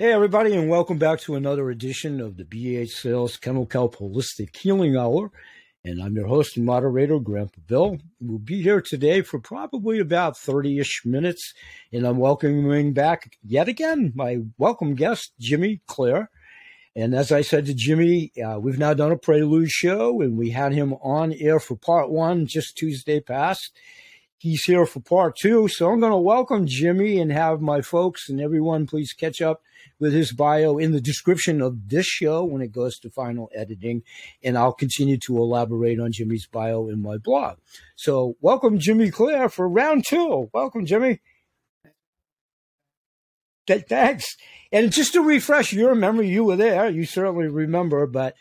Hey, everybody, and welcome back to another edition of the BH Sales Kennel Kelp Holistic Healing Hour. And I'm your host and moderator, Grandpa Bill. We'll be here today for probably about 30 ish minutes. And I'm welcoming back yet again my welcome guest, Jimmy Clare. And as I said to Jimmy, uh, we've now done a prelude show and we had him on air for part one just Tuesday past. He's here for part two. So I'm going to welcome Jimmy and have my folks and everyone please catch up with his bio in the description of this show when it goes to final editing. And I'll continue to elaborate on Jimmy's bio in my blog. So welcome, Jimmy Clare, for round two. Welcome, Jimmy. Thanks. And just to refresh your memory, you were there. You certainly remember, but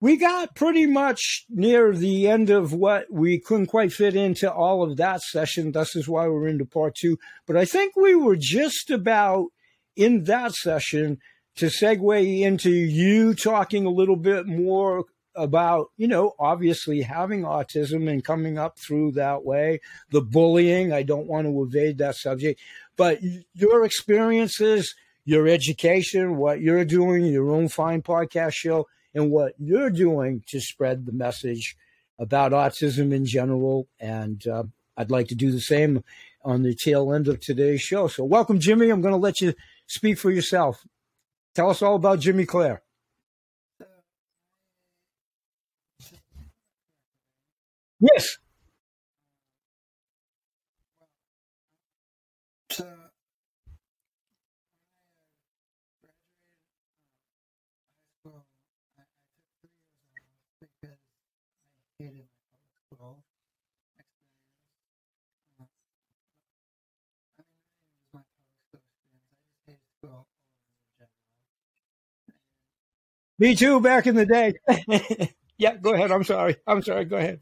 we got pretty much near the end of what we couldn't quite fit into all of that session. This is why we're into part two. But I think we were just about in that session to segue into you talking a little bit more about, you know, obviously having autism and coming up through that way, the bullying. I don't want to evade that subject, but your experiences, your education, what you're doing, your own fine podcast show, and what you're doing to spread the message about autism in general. And uh, I'd like to do the same on the tail end of today's show. So, welcome, Jimmy. I'm going to let you speak for yourself. Tell us all about Jimmy Clare. Yes. Me too, back in the day. yeah, go ahead. I'm sorry. I'm sorry. Go ahead.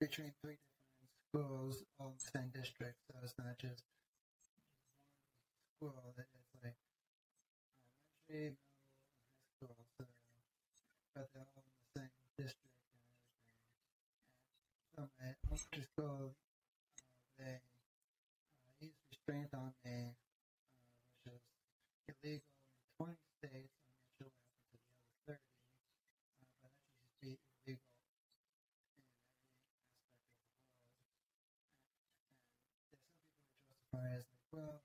Between three different schools all in the same district, so it's not just one school. It's like elementary, middle, high school, so but they're all in the same district and everything. And so my elementary school, uh, they uh, use restraint on me, uh, which is illegal in 20 states. As like, well,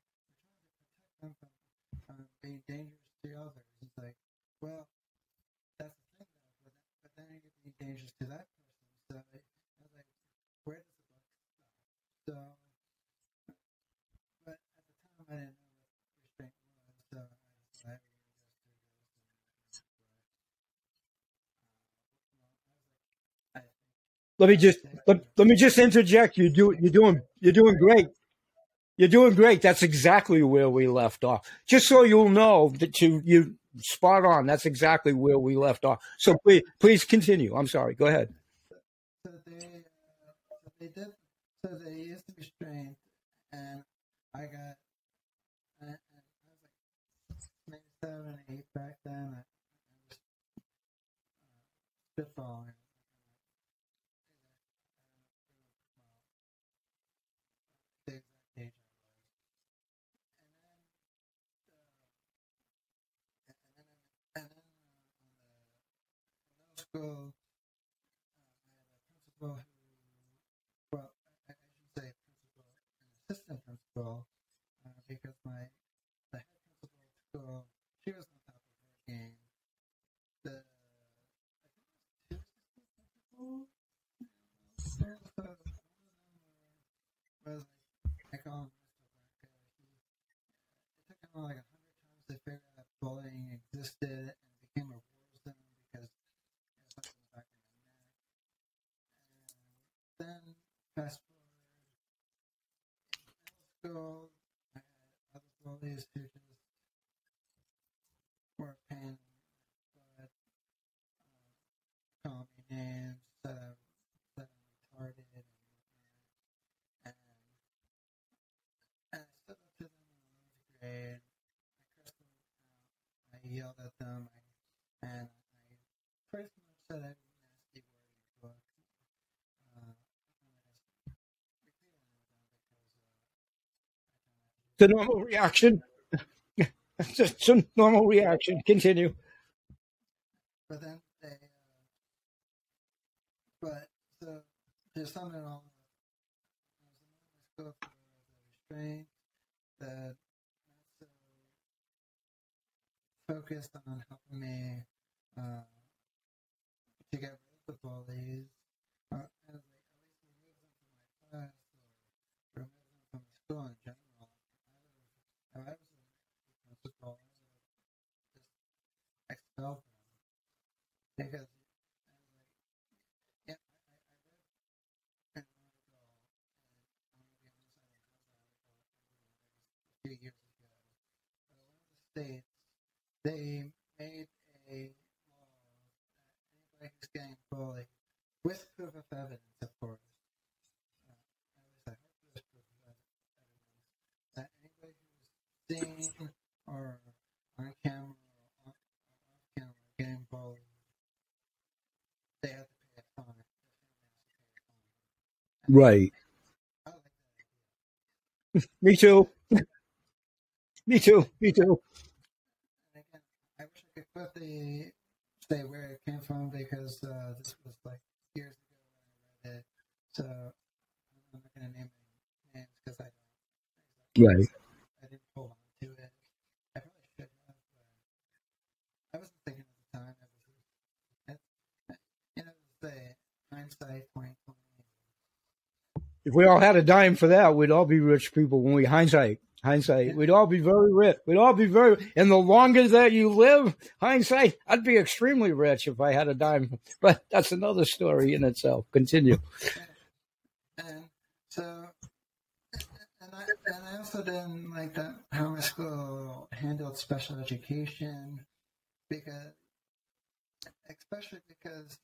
we're trying to protect them from um, being dangerous to others. It's like, well, that's the thing though, but, but then you're being dangerous to that person. So I was like, where does the book stop? So, but at the time I didn't know what restraint was, so I decided to let me just let, let me just interject. You do you're doing you're doing great. You're doing great. That's exactly where we left off. Just so you'll know that you you spot on. That's exactly where we left off. So please please continue. I'm sorry. Go ahead. So they they did so they used restraint, and I got I, I was like seven eight back then. I, I was uh, spitballing. school, uh, I had a principal who, well, I, I should say principal, an assistant principal, uh, because my the head principal of school, she was on top of her game. The I think it was two assistant principals. was like I call him Mr. Black It took him like a hundred times to figure out existed and became a war zone because as I was back then fast forward in middle school, I had other bullies who were a pain, but uh, at them, I, and I pretty much said every nasty word in the book. Uh, a normal reaction. Just a normal reaction. Continue. But then they, uh, but so there's something all go for the restraint that so focused on helping me uh, to get rid of the bullies, uh, and like at least remove them from my class or remove them from school in general. I was, I was a principal, just expel them because yeah, I, I read an article, and I'm gonna be honest, I don't have the article. a few years ago. But one of the states, they made a law that anybody who's getting bullied, with proof of evidence, of course, uh, at least I hope there's proof of evidence, that anybody who's seen or on camera or off, off camera getting bullied, they have to pay a fine. The family has to pay a fine. Right. Me too. Me too. Me too. I wish I could put the say where it came from because uh, this was like years ago when I read it. So I'm not to name names because I don't. Right. I didn't hold on to it. I probably should have, I wasn't thinking at the time. I was, you know, the hindsight 2020. If we all had a dime for that, we'd all be rich people when we hindsight. Hindsight. We'd all be very rich. We'd all be very and the longer that you live, hindsight, I'd be extremely rich if I had a dime. But that's another story in itself. Continue. And so, and I, and also didn't like that how my school handled special education because, especially because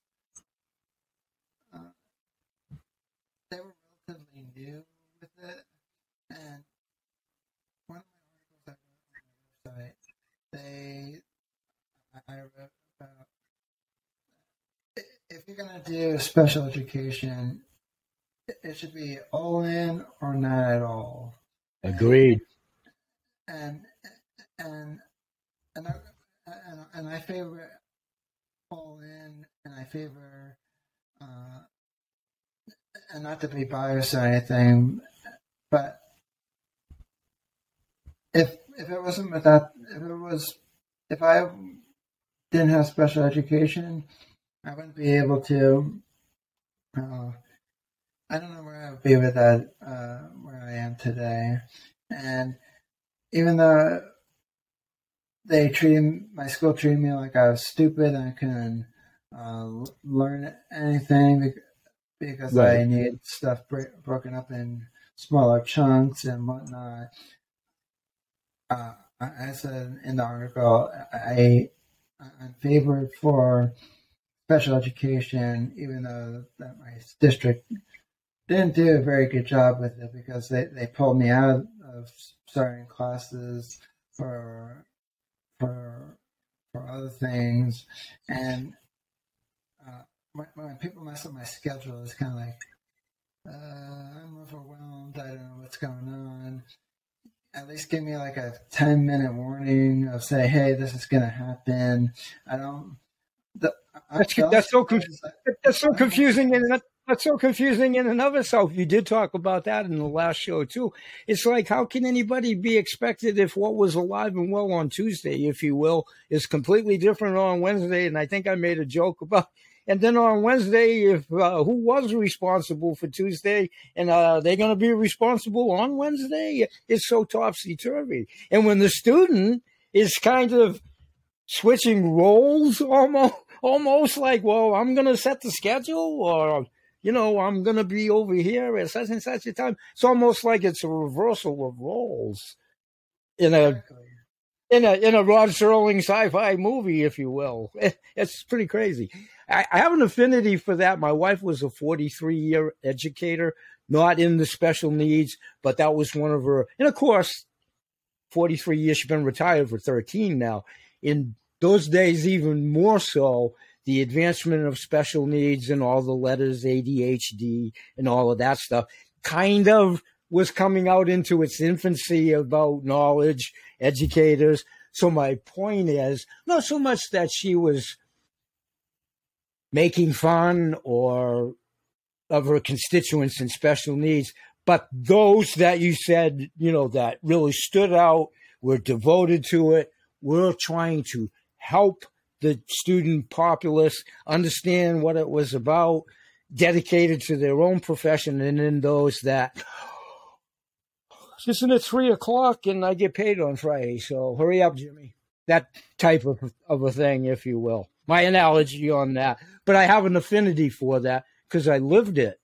uh, they were relatively new with it. And one of my articles I wrote on my website, they, I wrote about if you're going to do special education, it should be all in or not at all. Agreed. And and and I, and, and I favor all in, and I favor uh, and not to be biased or anything, but if if it wasn't without if it was if I didn't have special education, I wouldn't be able to. Uh, I don't know where I would be with that, uh, where I am today. And even though they treated my school treated me like I was stupid and I couldn't uh, learn anything bec- because I need stuff bro- broken up in smaller chunks and whatnot. Uh, I said in the article, I I'm favored for special education, even though that my district didn't do a very good job with it because they, they pulled me out of starting classes for for for other things, and when, when people mess up my schedule, it's kind of like uh, I'm overwhelmed. I don't know what's going on. At least give me like a ten minute warning of say, hey, this is gonna happen. I don't. The, That's that's so conf- that's so confusing and that, that's so confusing in and of itself. You did talk about that in the last show too. It's like how can anybody be expected if what was alive and well on Tuesday, if you will, is completely different on Wednesday? And I think I made a joke about. And then on Wednesday, if uh, who was responsible for Tuesday, and uh, they're going to be responsible on Wednesday, it's so topsy turvy. And when the student is kind of switching roles almost almost like well i'm going to set the schedule or you know i'm going to be over here at such and such a time it's almost like it's a reversal of roles in a. in a in a rod serling sci-fi movie if you will. It's pretty crazy. I, I have an affinity for that. My wife was a 43 year educator not in the special needs but that was one of her and of course 43 years she's been retired for 13 now. In those days even more so the advancement of special needs and all the letters ADHD and all of that stuff kind of was coming out into its infancy about knowledge, educators. So my point is not so much that she was making fun or of her constituents and special needs, but those that you said, you know, that really stood out, were devoted to it, were trying to help the student populace understand what it was about, dedicated to their own profession, and then those that isn't it three o'clock and I get paid on Friday, so hurry up, Jimmy. That type of of a thing, if you will. My analogy on that. But I have an affinity for that because I lived it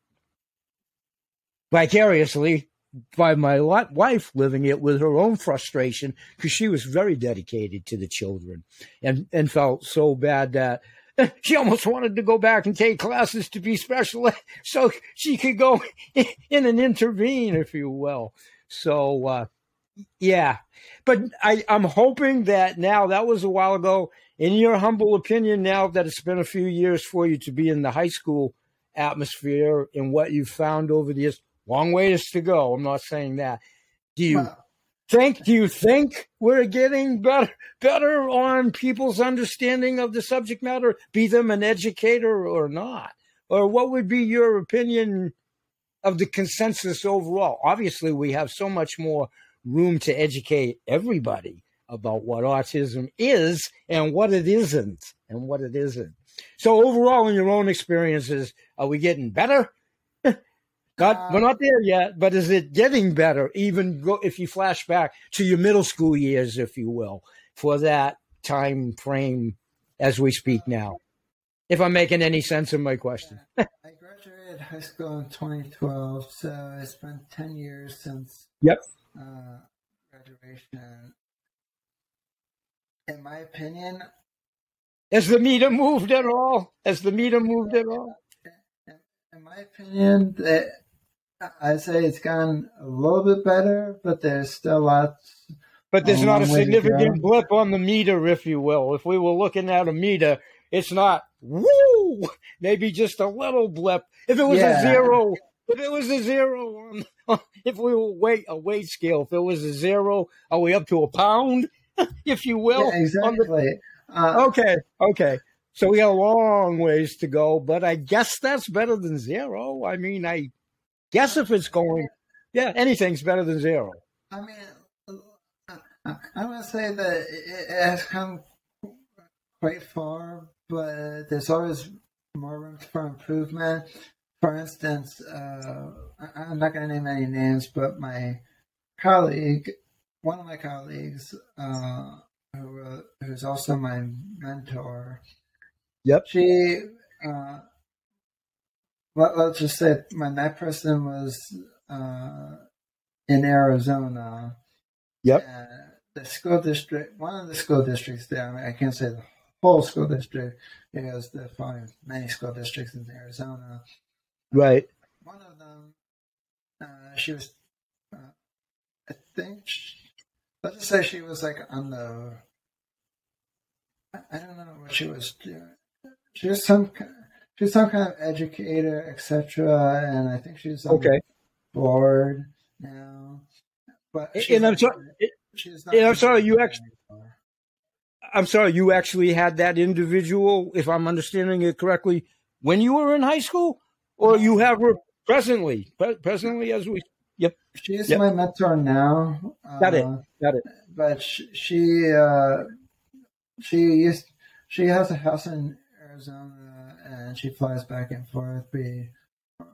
vicariously by my wife living it with her own frustration because she was very dedicated to the children and, and felt so bad that she almost wanted to go back and take classes to be special so she could go in and intervene, if you will. So, uh, yeah, but I, I'm hoping that now that was a while ago. In your humble opinion, now that it's been a few years for you to be in the high school atmosphere and what you've found over the years, long ways to go. I'm not saying that. Do you well, think? Do you think we're getting better better on people's understanding of the subject matter, be them an educator or not? Or what would be your opinion of the consensus overall? Obviously, we have so much more room to educate everybody about what autism is and what it isn't and what it isn't. So overall, in your own experiences, are we getting better? Not, uh, we're not there yet, but is it getting better? Even go, if you flash back to your middle school years, if you will, for that time frame as we speak now. If I'm making any sense of my question. I high school in 2012, so it's been 10 years since yep. Uh, graduation. In my opinion, has the meter moved at all? Has the meter moved at all? In my opinion, I say it's gone a little bit better, but there's still lots. But there's not a significant blip on the meter, if you will. If we were looking at a meter, it's not woo, maybe just a little blip. If it was yeah. a zero, if it was a zero on, if we were weight a weight scale, if it was a zero, are we up to a pound, if you will? Yeah, exactly. Uh, okay, okay. So we got a long ways to go, but I guess that's better than zero. I mean, I Guess if it's going, yeah, anything's better than zero. I mean, I'm going to say that it has come quite far, but there's always more room for improvement. For instance, uh, I'm not going to name any names, but my colleague, one of my colleagues, uh, who, uh, who's also my mentor, yep, she uh, let, us just say when that person was uh, in Arizona. Yep. the school district, one of the school districts there, I, mean, I can't say the whole school district because there are probably many school districts in Arizona. Right. One of them, uh, she was, uh, I think, she, let's just say she was like on the, I don't know what she was doing. She was some she's some kind of educator, etc. And I think she's okay board now. But and I'm sorry, and I'm sorry, you actually. I'm sorry, you actually had that individual, if I'm understanding it correctly, when you were in high school, or you have her presently, presently as we. Yep. She's yep. my mentor now. Got it. Uh, Got it. But she, she, uh, she used, she has a house in Arizona and she flies back and forth. Be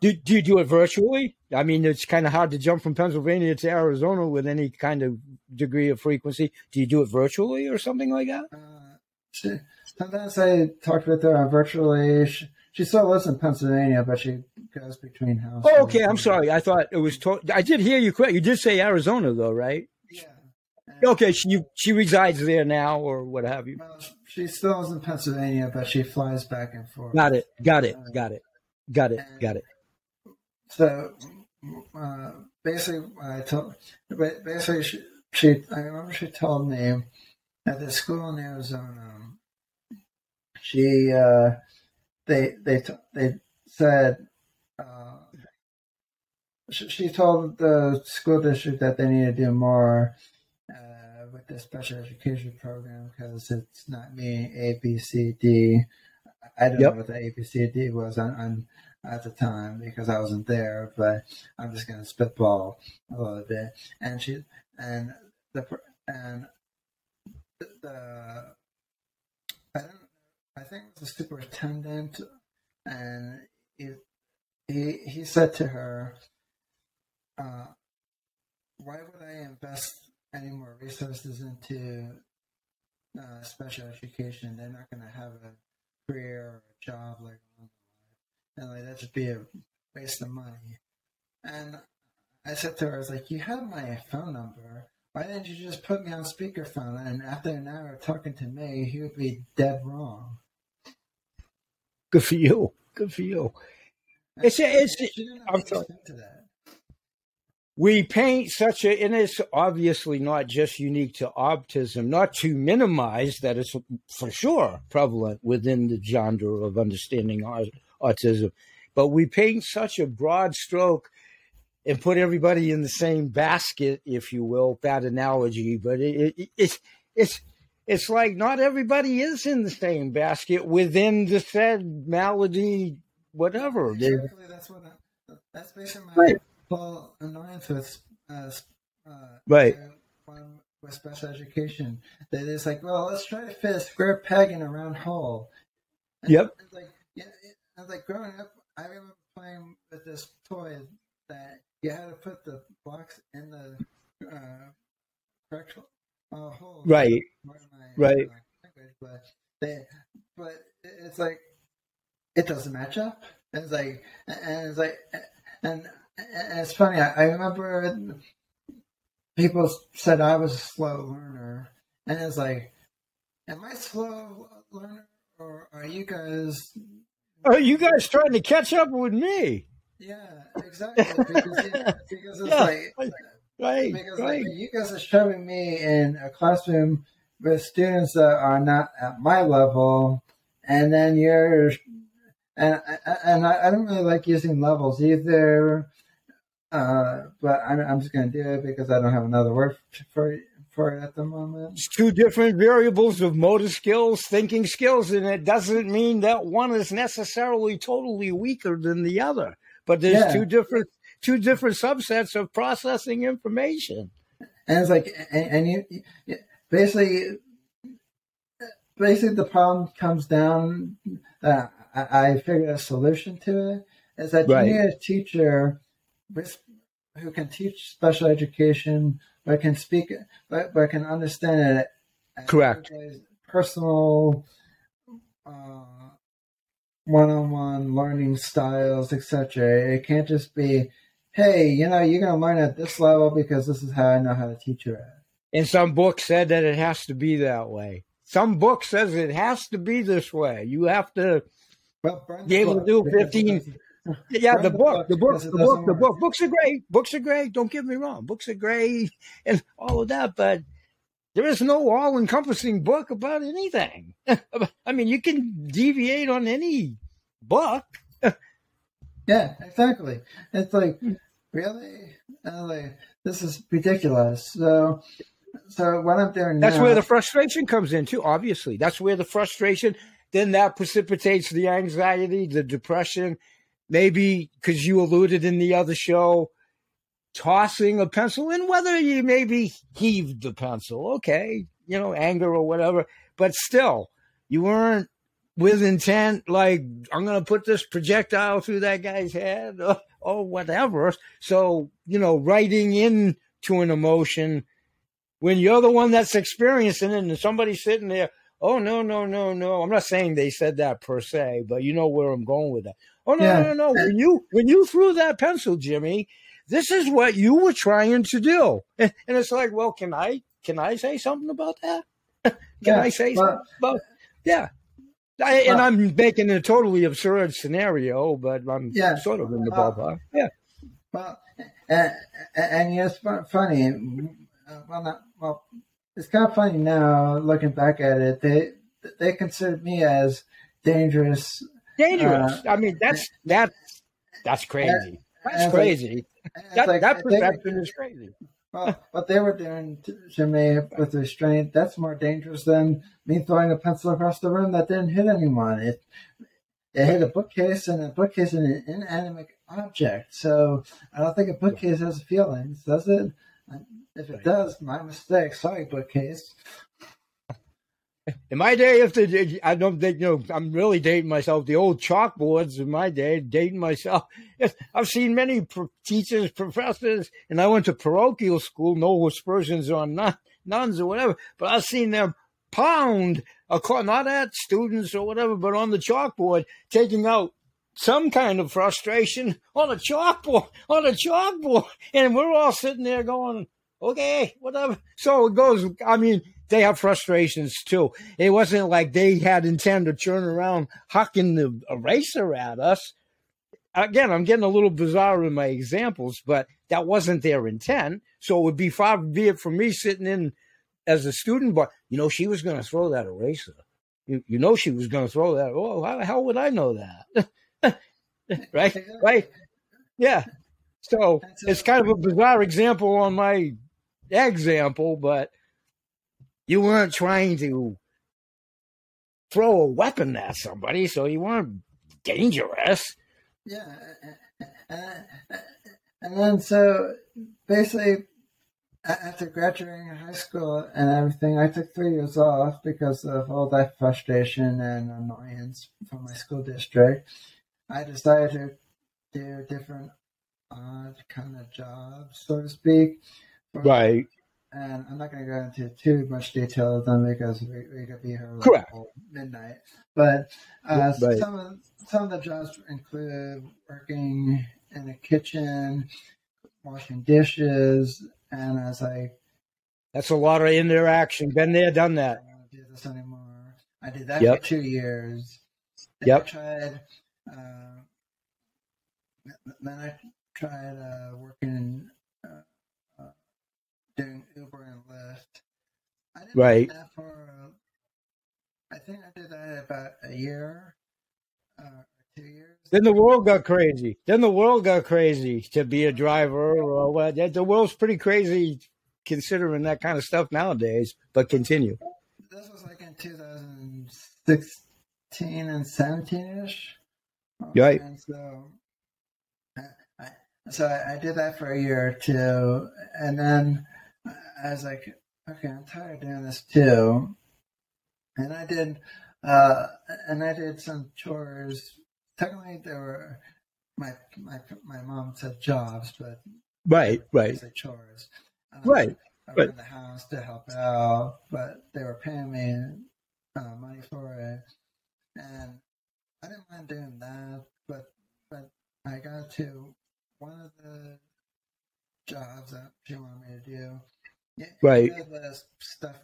do, do you do it virtually? I mean, it's kind of hard to jump from Pennsylvania to Arizona with any kind of degree of frequency. Do you do it virtually or something like that? Uh, sometimes I talk with her virtually. She, she, still lives in Pennsylvania, but she goes between houses. Oh, okay. I'm sorry. I thought it was. To- I did hear you correct. You did say Arizona, though, right? Yeah. Okay. She she resides there now, or what have you? Well, she still lives in Pennsylvania, but she flies back and forth. Got it. Got it. Got it. Got it. Got it. So uh, basically, I told basically she, she I remember she told me at the school in Arizona, she uh, they they they said uh, she, she told the school district that they need to do more uh, with the special education program because it's not meeting A B C D. I don't Yep. know what the A B C D was on, on at the time because I wasn't there, but I'm just gonna spitball a little bit. And she and the and the, I don't I think it was the superintendent, and he he, he said to her, uh, "Why would I invest any more resources into uh, special education? They're not going to have a career or a job like and like that just be a waste of money." And I said to her, "I was like, you have my phone number." Why didn't you just put me on speakerphone? And after an hour of talking to me, he would be dead wrong. Good for you. Good for you. It's a, it's a, I'm sorry. understand to that. we paint such a and it's obviously not just unique to autism not to minimize that it's for sure prevalent within the genre of understanding au- autism but we paint such a broad stroke and put everybody in the same basket if you will bad analogy but it, it, it's it's it's like not everybody is in the same basket within the said malady whatever Exactly, that's what. I, that's basically my Right. whole annoyance with uh, uh, Right. uh, with special education. That it's like, well, let's try to fit a square peg in a round hole. And Yep. Like, was like growing up. I remember playing with this toy that you had to put the blocks in the uh, correct uh, hole. Right. My, Right. language, but they, but it's like it doesn't match up. And it's like, and it's like, and, and it's funny. I, I remember people said I was a slow learner, and it's like, am I slow learner, or are you guys? Oh you guys trying to catch up with me Yeah, exactly. Because, because it's Yeah. like, right because right like, you guys are shoving me in a classroom with students that are not at my level, and then you're, and and I, I don't really like using levels either, uh, but I'm, I'm just going to do it because I don't have another word for for it at the moment. It's two different variables of motor skills, thinking skills, and it doesn't mean that one is necessarily totally weaker than the other. But there's Yeah. two different two different subsets of processing information. And it's like, and, and you, basically, basically the problem comes down. Uh, I, I figured a solution to it is that Right. you need a teacher who can teach special education, but I can speak, but, but can understand it. Correct. Personal, uh, one-on-one learning styles, etc. It can't just be, hey, you know, you're going to learn at this level because this is how I know how to teach you at. And some book said that it has to be that way. Some book says it has to be this way. You have to Well, Be able to do because it 15 doesn't- Yeah, the book, the book, the book, the book. Books are great. Books are great. Don't get me wrong. Books are great and all of that, but there is no all-encompassing book about anything. I mean, you can deviate on any book. Yeah, exactly. It's like, really? And like, this is ridiculous. So, so what I'm doing That's where the frustration comes in too. Obviously, that's where the frustration. Then that precipitates the anxiety, the depression. Maybe because you alluded in the other show, tossing a pencil in, whether you maybe heaved the pencil, okay, you know, anger or whatever, but still, you weren't with intent, like, I'm going to put this projectile through that guy's head or, or whatever. So, you know, writing into an emotion when you're the one that's experiencing it and somebody's sitting there, oh, no, no, no, no. I'm not saying they said that per se, but you know where I'm going with that. Oh, no, Yeah. no, no, no. When you, when you threw that pencil, Jimmy, this is what you were trying to do. And, and it's like, well, can I, can I say something about that? Can Yeah, I say well- something about, yeah. I, and Well- I'm making a totally absurd scenario, but I'm Yeah. sort of in the ballpark. Yeah. well, and, and, and it's funny. uh, Well, not well. It's kind of funny now looking back at it. They they considered me as dangerous. Dangerous. Uh, I mean, that's that's that's crazy. That's crazy. That, like, that perception is crazy. Well, what they were doing to, to me with restraint, that's more dangerous than me throwing a pencil across the room that didn't hit anyone. It it hit a bookcase, and a bookcase is an inanimate object. So I don't think a bookcase has feelings, does it? If it does, my mistake. Sorry, bookcase. In my day, if the I don't think you know, I'm really dating myself. The old chalkboards in my day, dating myself. I've seen many pro- teachers, professors, and I went to parochial school. No aspersions on nun, nuns or whatever, but I've seen them pound, a not at students or whatever, but on the chalkboard, taking out some kind of frustration on a chalkboard, on a chalkboard, and we're all sitting there going, okay, whatever. So it goes. I mean, they have frustrations too. It wasn't like they had intent to turn around hucking the eraser at us. Again, I'm getting a little bizarre in my examples, but that wasn't their intent. So it would be far be it from me sitting in as a student, but you know, she was going to throw that eraser. You, you know, she was going to throw that. Oh, how the hell would I know that? right? Right? Yeah. So it's kind of a bizarre example on my example, but you weren't trying to throw a weapon at somebody, so you weren't dangerous. Yeah. And then so basically after graduating high school and everything, I took three years off because of all that frustration and annoyance from my school district. I decided to do different odd kind of jobs, so to speak. Right. And I'm not going to go into too much detail of them because we, we could be here like Correct. midnight. But uh, right. some of some of the jobs include working in a kitchen, washing dishes, and as I that's a lot of interaction. Been there, done that. I don't do this anymore. I did that yep. for two years. Then yep. I tried. Uh, then I tried uh, working uh, uh, doing Uber and Lyft. I did right. that for. I think I did that about a year, uh, two years. Then the world got crazy. Then the world got crazy to be a driver or what. The world's pretty crazy considering that kind of stuff nowadays. But continue. This was like in 2016 and 17 ish. Right. And so, I, so I, I did that for a year or two, and then I was like, okay, I'm tired of doing this too. And I did, uh, and I did some chores technically there were my my my mom said jobs, but right, right, chores. Um, right, right. in the house to help out, but they were paying me uh, money for it, and I didn't mind doing that. But but I got to one of the jobs that she wanted me to do. Yeah, right. The stuff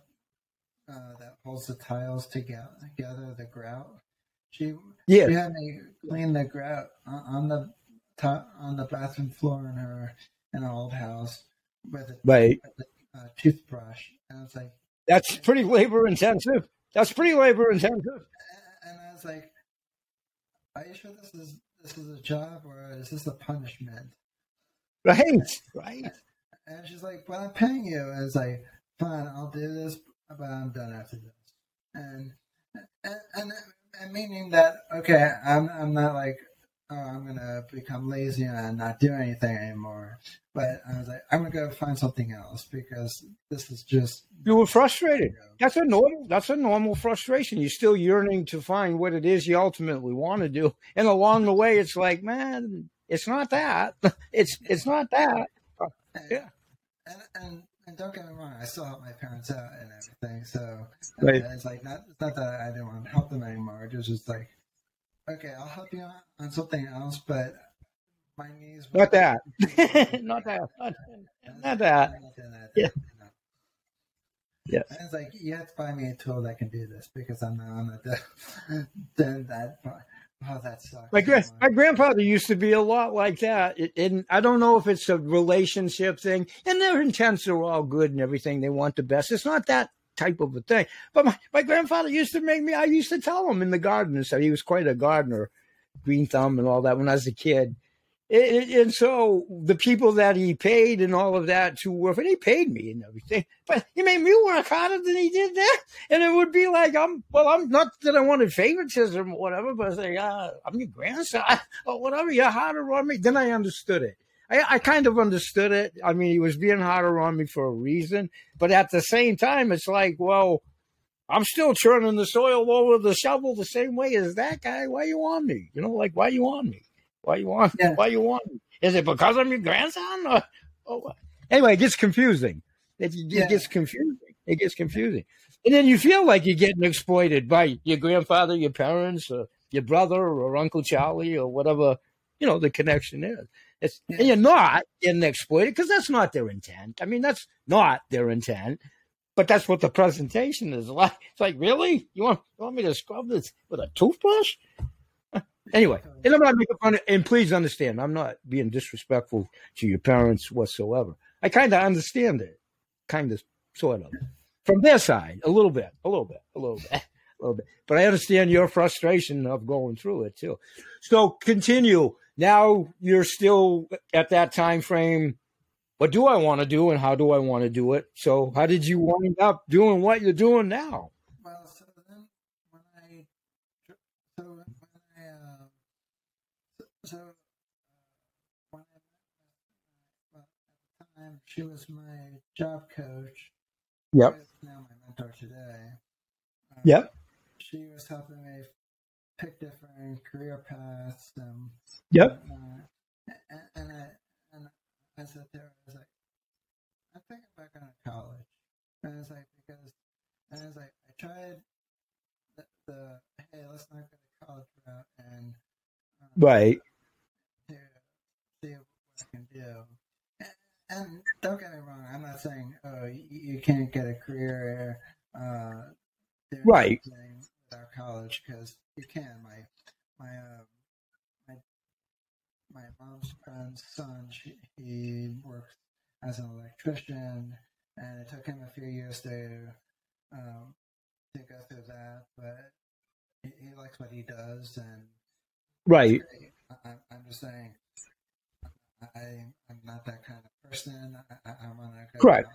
uh, that holds the tiles together, together the grout. She yeah. she had me clean the grout on the top on the bathroom floor in her in her old house with a, right. with a uh, toothbrush. And I was like, "That's pretty labor intensive. That's pretty labor intensive." And I was like, "Are you sure this is this is a job or is this a punishment?" Right, right. And she's like, "But I'm paying you." And it's like, "Fine, I'll do this, but I'm done after this." And and, and and meaning that okay, I'm I'm not like oh I'm gonna become lazy and not do anything anymore. But I was like I'm gonna go find something else because this is just you were frustrated. That's a normal that's a normal frustration. You're still yearning to find what it is you ultimately want to do, and along the way, it's like man, it's not that. It's it's not that. Yeah. And, and and don't get me wrong, I still help my parents out and everything. So right. it's like not it's not that I didn't want to help them anymore. It was just like, okay, I'll help you on, on something else, but my knees. Not that. not that. Not, not that. Yeah. Yeah. And it's like you have to find me a tool that can do this because I'm not, I'm not doing that. Oh, that sucks. My, gra- my grandfather used to be a lot like that. It, and I don't know if it's a relationship thing, and their intents are all good and everything. They want the best. It's not that type of a thing. But my, my grandfather used to make me, I used to tell him in the garden and stuff. He was quite a gardener, green thumb and all that when I was a kid. It, it- and so the people that he paid and all of that to work, and he paid me and everything, but he made me work harder than he did that. And it would be like, I'm, well, I'm not that I wanted favoritism or whatever, but it's like, uh, I'm your grandson or whatever. You're harder on me. Then I understood it. I, I kind of understood it. I mean, he was being harder on me for a reason, but at the same time, it's like, well, I'm still churning the soil over the shovel the same way as that guy. Why you on me? You know, like why you on me? Why you on? Yeah. Why you on me? Is it because I'm your grandson? Or, or? Anyway, it gets confusing. It, it Yeah. gets confusing. It gets confusing, and then you feel like you're getting exploited by your grandfather, your parents, or your brother, or Uncle Charlie, or whatever you know the connection is. It's. And you're not getting exploited because that's not their intent. I mean, that's not their intent. But that's what the presentation is like. It's like, really? You want you want me to scrub this with a toothbrush? Anyway, and I'm not making fun of, and please understand, I'm not being disrespectful to your parents whatsoever. I kind of understand it, kind of, sort of, from their side, a little bit, a little bit, a little bit, a little bit. But I understand your frustration of going through it too. So continue. Now you're still at that time frame. What do I want to do, and how do I want to do it? So, how did you wind up doing what you're doing now? Well, so then when I, so when I, uh, so, uh, when I well, at the time she was my job coach. Yep. Now my mentor today. Uh, Yep. She was helping me pick different career paths. Um, Yep. uh, and, and I and I sat there. I was like, I'm thinking about going to college. And I was like, because and I was like, I tried the, the hey, let's not go to college route and um, Right. to see what I can do. And, and don't get me wrong, I'm not saying oh you, you can't get a career uh, Right. College because you can. My my uh, my my mom's friend's son, she, he works as an electrician, and it took him a few years to um, to go through that, but he, he likes what he does, and Right. I, I'm just saying, I I'm not that kind of person. I, I, want to go Correct.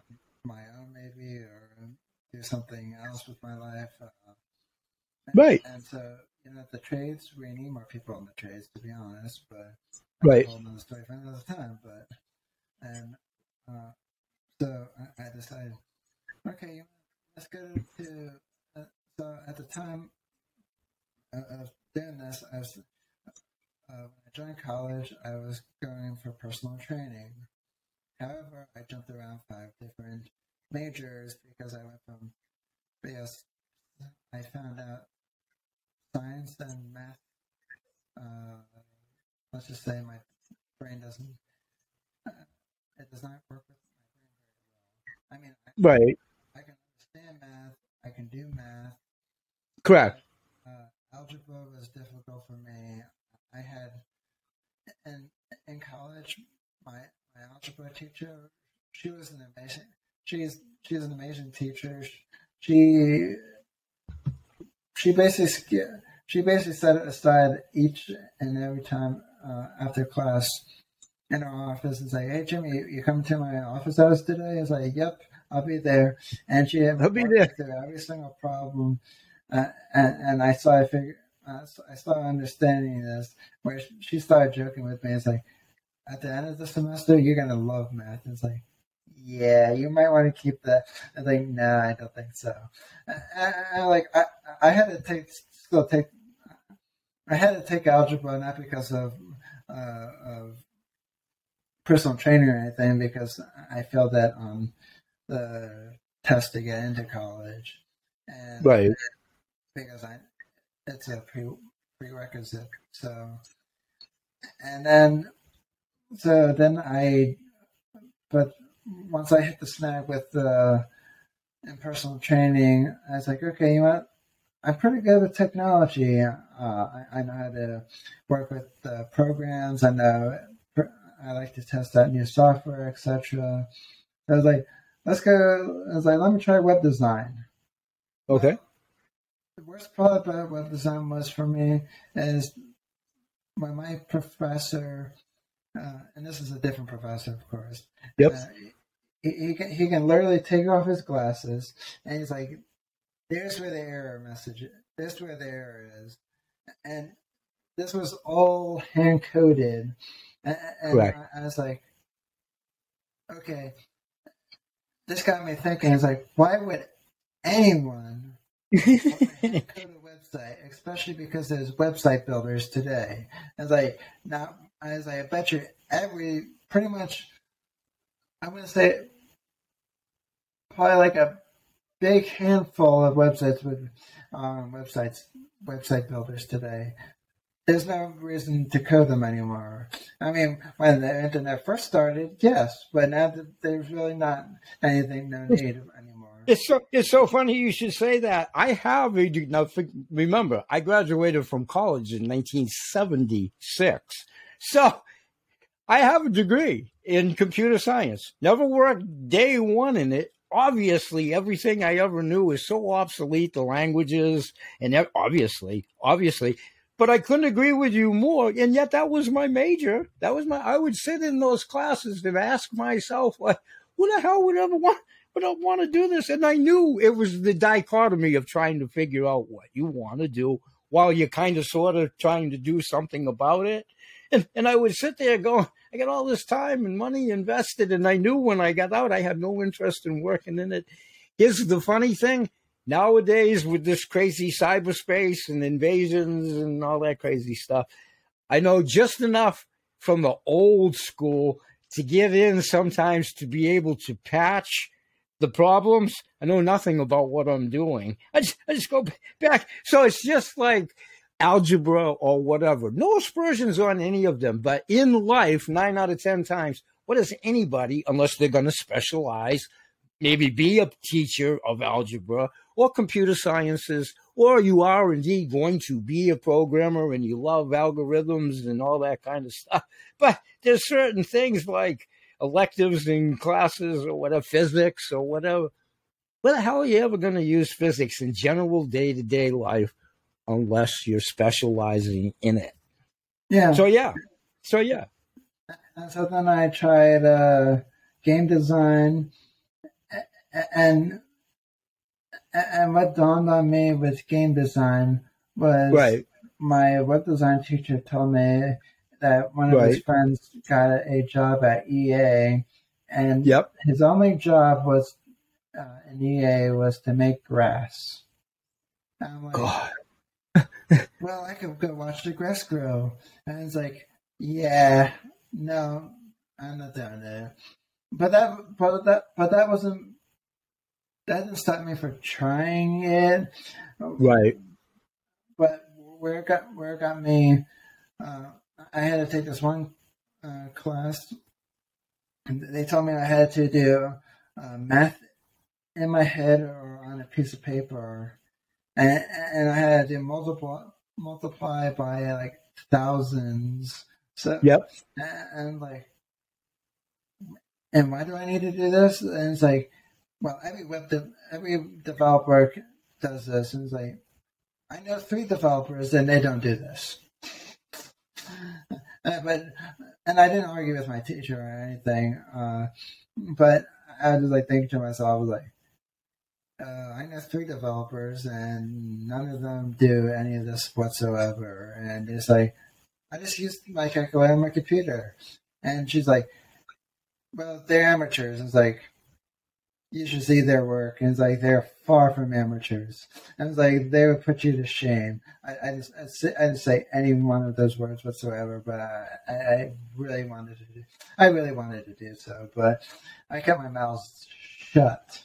my own maybe, or do something else with my life. Uh, Right. And so, you know, the trades we need more people in the trades, to be honest. But Right. whole nother story for another time. But and uh, so I, I decided, okay, let's go to. Uh, so at the time of doing this, I was uh, when I joined college, I was going for personal training. However, I jumped around five different majors because I went from because I found out science and math. Uh, let's just say my brain doesn't. Uh, it does not work with my brain very well. I mean, I, Right. I can understand math. I can do math. Correct. Uh, algebra was difficult for me. I had, in in college, my my algebra teacher, she was an amazing. She's she's an amazing teacher. She she basically she basically set aside each and every time uh, after class in her office and say, "Hey Jimmy, you, you come to my office hours today?" I was like, "Yep, I'll be there." And she had I'll be there. through every single problem, uh, and and I started figure, uh, I started understanding this. Where she started joking with me, it's like, at the end of the semester, you're gonna love math. It's like, yeah, you might want to keep that. I think, no, I don't think so. I, I, I like, I, I had to take, still take, I had to take algebra not because of, uh, of personal training or anything, because I failed that on the test to get into college, and Right. because I, it's a pre prerequisite. So, and then, so then I, but once I hit the snag with the in personal training, I was like, okay, you know what? I'm pretty good with technology. Uh, I, I, know how to work with uh, programs. I know I like to test out new software, etc. I was like, let's go. I was like, let me try web design. Okay. The worst part about web design was for me is when my professor, uh, and this is a different professor, of course. Yep. He, can, he can literally take off his glasses and he's like, there's where the error message is. There's where the error is. And this was all hand coded. And, and I, I was like, okay, this got me thinking. It's like, why would anyone code a website, especially because there's website builders today? It's like now, as I bet you every pretty much, I'm going to say probably like a big handful of websites with um, websites website builders today there's no reason to code them anymore. I mean, when the internet first started, yes, but now there's really not anything, no need anymore. It's so it's so funny you should say that. I have a now. Remember, I graduated from college in 1976, so I have a degree in computer science. Never worked day one in it. Obviously, everything I ever knew is so obsolete. The languages and obviously, obviously, but I couldn't agree with you more. And yet that was my major. That was my, I would sit in those classes and ask myself, like, who the hell would ever want, would I want to do this? And I knew it was the dichotomy of trying to figure out what you want to do while you're kind of sort of trying to do something about it. And, and I would sit there going, I got all this time and money invested. And I knew when I got out, I had no interest in working in it. Here's the funny thing nowadays with this crazy cyberspace and invasions and all that crazy stuff, I know just enough from the old school to get in sometimes to be able to patch the problems. I know nothing about what I'm doing. I just, I just go back. So it's just like algebra or whatever. No aspersions on any of them. But in life, nine out of 10 times, what does anybody, unless they're going to specialize, maybe be a teacher of algebra or computer sciences, or you are indeed going to be a programmer and you love algorithms and all that kind of stuff. But there's certain things like electives in classes or whatever, physics or whatever. What the hell are you ever going to use physics in general day to day life unless you're specializing in it? Yeah. So, yeah. So, yeah. And so then I tried uh, game design and and what dawned on me with game design was right. my web design teacher told me that one of right. his friends got a job at EA, and yep. his only job was uh, in EA was to make grass. Like, God. Well, I could go watch the grass grow, and it's like, yeah, no, I'm not down there. But that, but that, but that wasn't that didn't stop me from trying it. Right. But where it got where it got me, uh, I had to take this one uh, class. They told me I had to do uh, math in my head or on a piece of paper, and and I had to multiply multiply by like thousands. So yep. And, and like, and why do I need to do this? And it's like well, every web de- every developer does this, and it's like, I know three developers, and they don't do this. uh, but and I didn't argue with my teacher or anything, uh, but I was like thinking to myself, I was like, uh, I know three developers, and none of them do any of this whatsoever. And it's like, I just use my calculator on my computer. And she's like, well, they're amateurs. It's like, you should see their work. And it's like they're far from amateurs. And it's like they would put you to shame. I, I just I didn't say any one of those words whatsoever, but I, I really wanted to do. I really wanted to do so, but I kept my mouth shut.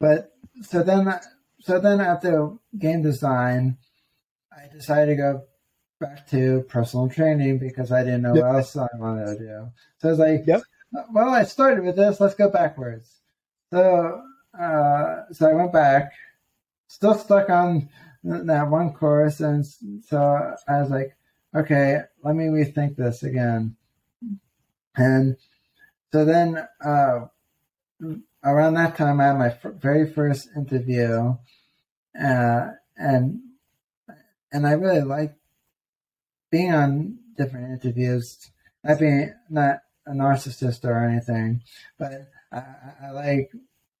But so then, so then after game design, I decided to go back to personal training because I didn't know yep. what else I wanted to do. So I was like, yep. well, I started with this. Let's go backwards. So, uh, so I went back, still stuck on that one course, and so I was like, okay, let me rethink this again. And so then, uh, around that time, I had my f- very first interview, uh, and and I really like being on different interviews. Not being not a narcissist or anything, but I, I like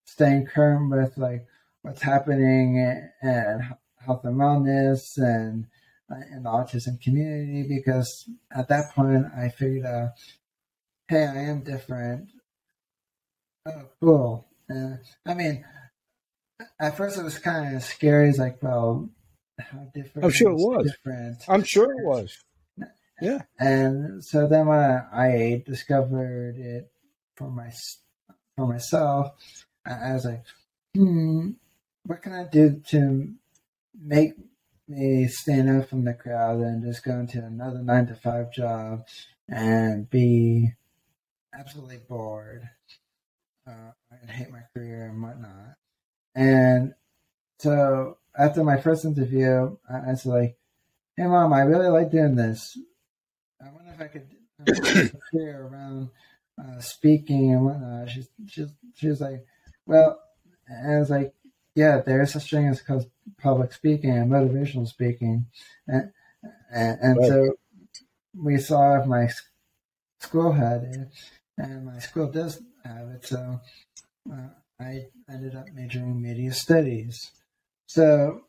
staying current with like what's happening and health and wellness and uh, in the autism community because at that point I figured out, hey, I am different. Oh, cool. I mean, at first it was kind of scary. It's like, well, how different? I'm sure it was. Different. I'm sure it was. Yeah. And so then when I discovered it for my for myself, I was like, hmm, what can I do to make me stand out from the crowd and just go into another nine to five job and be absolutely bored uh, and hate my career and whatnot. And so after my first interview, I was like, "Hey, mom, I really like doing this. I wonder if I could career around uh, speaking and whatnot." She's she's she was like, "Well," and I was like, "Yeah, there is such thing as public speaking and motivational speaking," and and, and right. so we saw if my school had it, and my school does have it. So uh, I ended up majoring in media studies. So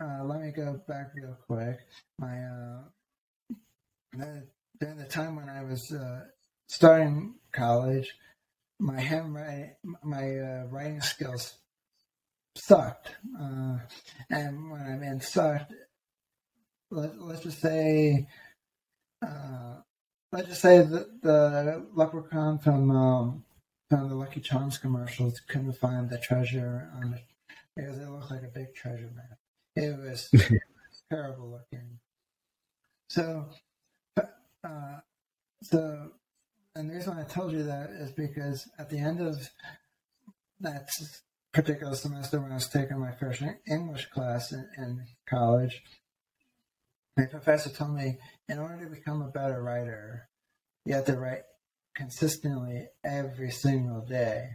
uh, let me go back real quick. My uh, during the time when I was uh, starting college, my handwriting, my uh, writing skills sucked. Uh, and when I mean sucked, let, us just say, uh, let's just say that the leprechaun from um, from the Lucky Charms commercials couldn't find the treasure on the because it looked like a big treasure map. It was terrible looking. So, uh, so, and the reason I told you that is because at the end of that particular semester when I was taking my first English class in, in college, my professor told me in order to become a better writer, you have to write consistently every single day.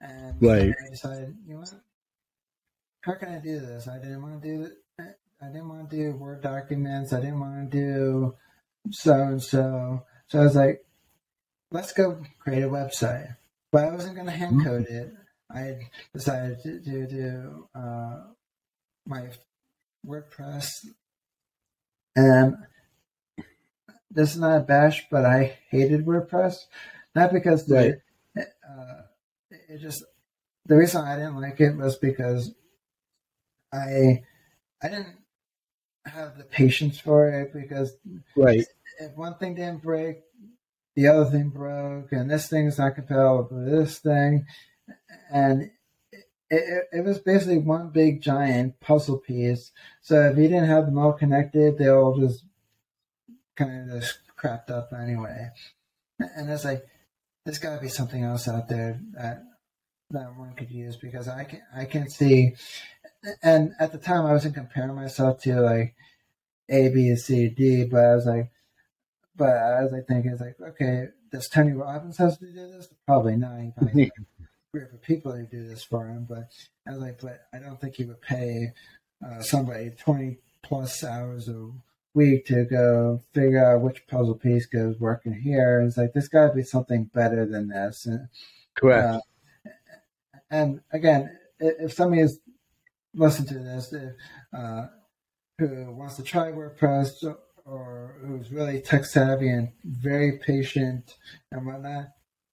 And right. I decided, you know what? how can I do this? I didn't want to do I didn't want to do Word documents. I didn't want to do so and so. So I was like, let's go create a website. But I wasn't going to hand mm-hmm. code it. I decided to, to do uh, my WordPress. And this is not a bash, but I hated WordPress. Not because the, right. uh, it just, the reason I didn't like it was because I I didn't have the patience for it because right. if one thing didn't break, the other thing broke, and this thing's not compatible with this thing, and it, it, was basically one big giant puzzle piece. So if you didn't have them all connected, they all just kind of just crapped up anyway. And it's like there's got to be something else out there that that one could use because I can I can see and at the time I wasn't comparing myself to like A, B, C, D, but I was like, but I was like thinking, it's like, okay, does Tony Robbins have to do this? Probably not. Of people who do this for him, but I was like, but I don't think he would pay uh, somebody twenty plus hours a week to go figure out which puzzle piece goes working here. It's like, there's got to be something better than this. And, Correct. Uh, and again, if somebody is listening to this, uh, who wants to try WordPress or who's really tech savvy and very patient and whatnot,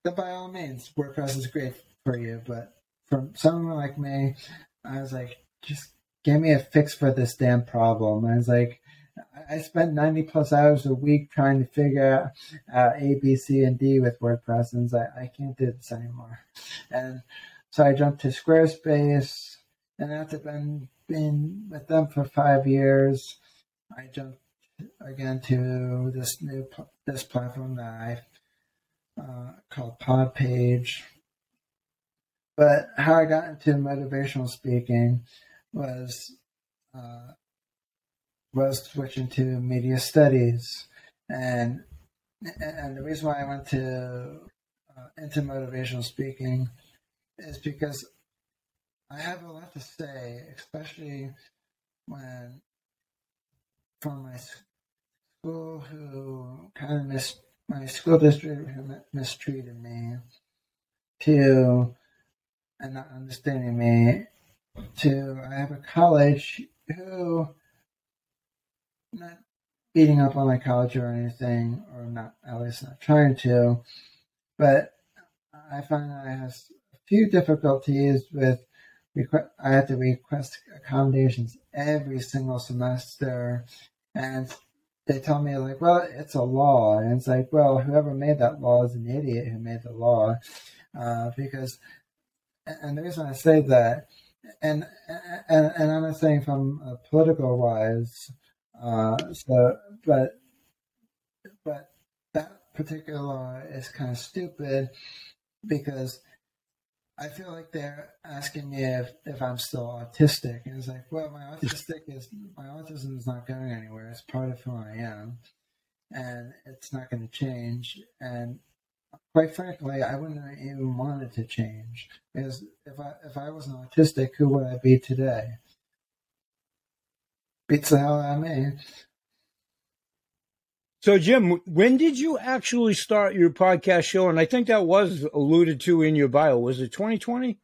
then by all means, WordPress is great for you. But for someone like me, I was like, just give me a fix for this damn problem. I was like, I spent 90 plus hours a week trying to figure out A, B, C, and D with WordPress, and I, I can't do this anymore. And so I jumped to Squarespace, and after been been with them for five years, I jumped again to this new this platform that I uh, called Podpage. But how I got into motivational speaking was uh, was switching to media studies, and and the reason why I went to uh, into motivational speaking is because I have a lot to say, especially when from my school who kind of mis my school district who mistreated me to and not understanding me to I have a college who not beating up on my college or anything, or not at least not trying to, but I find I have a few difficulties with. I have to request accommodations every single semester, and they tell me like, well, it's a law, and it's like, well, whoever made that law is an idiot who made the law, uh, because, and the reason I say that, and and and I'm not saying from a political wise, uh, so but but that particular law is kind of stupid because I feel like they're asking me if, if I'm still autistic. And it's like, well, my autistic is my autism is not going anywhere. It's part of who I am, and it's not going to change. And quite frankly, I wouldn't even want it to change because if I if I wasn't autistic, who would I be today? Beats the hell out of me. So, Jim, when did you actually start your podcast show? And I think that was alluded to in your bio. Was it 2020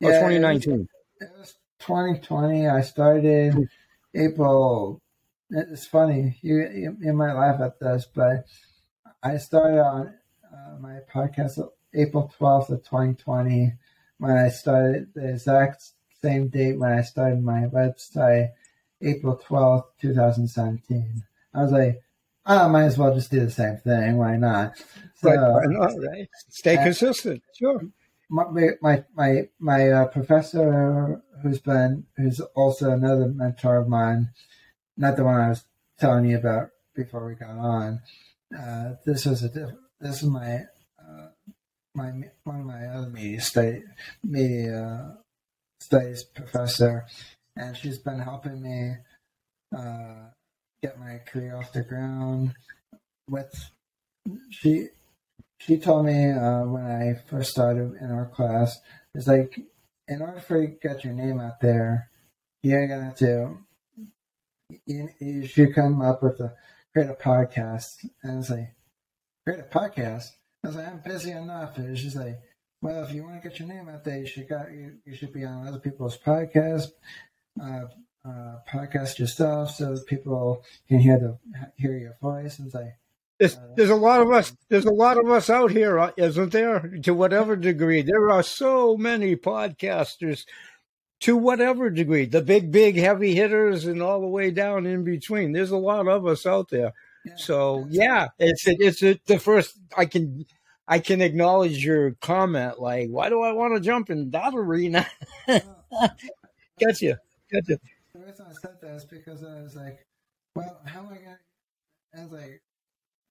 or yeah, 2019? It was, it was 2020. I started April. It's funny. You, you might laugh at this, but I started on uh, my podcast April 12th of 2020 when I started the exact same date when I started my website, April 12th, 2017. I was like, I might as well just do the same thing. Why not? So, right, not, right? Stay uh, consistent. Sure. My my my, my uh, professor, who's been who's also another mentor of mine, not the one I was telling you about before we got on. Uh, this was a this is my uh, my one of my other media study media studies professor, and she's been helping me uh, get my career off the ground. With she, she told me uh, when I first started in our class, it's like in order for you to get your name out there, you're gonna have to. You, you should come up with a create a podcast, and it's like create a podcast. I was like, I'm busy enough. And she's like, well, if you want to get your name out there, you should got you, you should be on other people's podcasts. Uh, uh, podcast yourself so people can hear the hear your voice and say. There's, uh, there's a lot of us. There's a lot of us out here, uh, isn't there? To whatever degree, there are so many podcasters. To whatever degree, the big, big heavy hitters, and all the way down in between. There's a lot of us out there. Yeah, so yeah, it's it's it, the first I can I can acknowledge your comment. Like, why do I want to jump in that arena? gotcha, gotcha the reason I said that is because I was like, well, how am I gonna? I was like,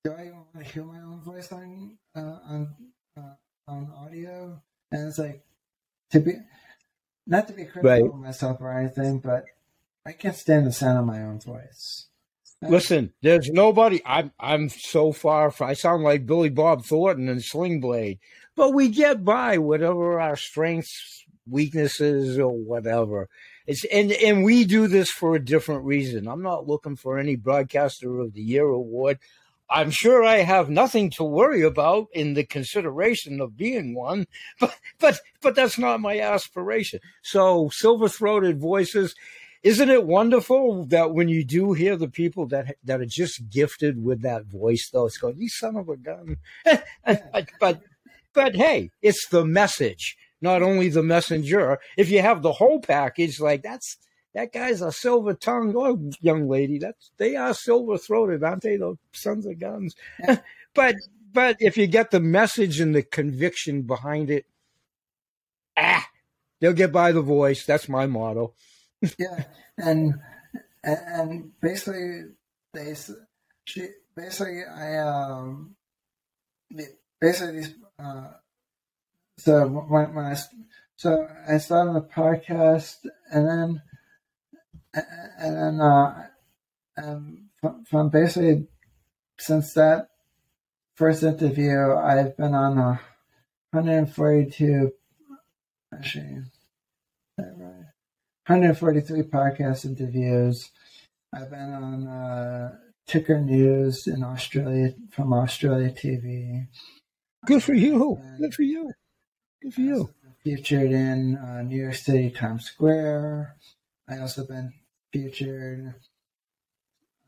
do I even want to hear my own voice on uh, on uh, on audio? And it's like to be not to be critical right. of myself or anything, but I can't stand the sound of my own voice. Listen, there's nobody. I'm I'm so far. From, I sound like Billy Bob Thornton and Sling Blade, but we get by whatever our strengths, weaknesses, or whatever. It's and and we do this for a different reason. I'm not looking for any broadcaster of the year award. I'm sure I have nothing to worry about in the consideration of being one, but but but that's not my aspiration. So silver throated voices. Isn't it wonderful that when you do hear the people that that are just gifted with that voice, though, it's going, "You son of a gun," but but hey, it's the message not only the messenger. If you have the whole package, like that's that guy's a silver tongued oh, young lady. That's they are silver throated, aren't they? Those sons of guns. But but if you get the message and the conviction behind it, ah, they'll get by the voice. That's my motto. Yeah, and and basically they she basically I um basically uh, so when, when I so I started the podcast, and then and then uh, um, from, from basically since that first interview, I've been on a 142, actually? 143 podcast interviews. I've been on uh, Ticker News in Australia from Australia TV. Good for you. Good for you. Good for you. Featured in uh, New York City Times Square. I also been featured.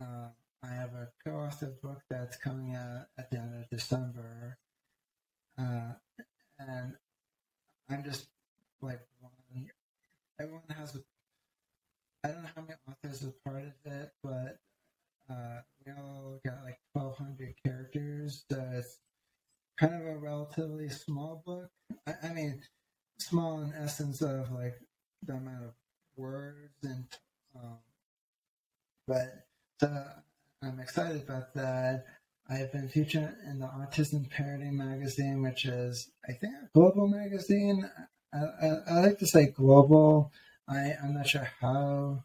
Uh, I have a co-authored book that's coming out at the end of December, uh, and I'm just like. Everyone has a. I don't know how many authors are part of it, but uh, we all got like 1,200 characters. So it's kind of a relatively small book. I, I mean, small in essence of like the amount of words and, um, but so I'm excited about that. I've been featured in the Autism Parenting magazine, which is, I think, a global magazine. I, I, like to say global. I, I'm not sure how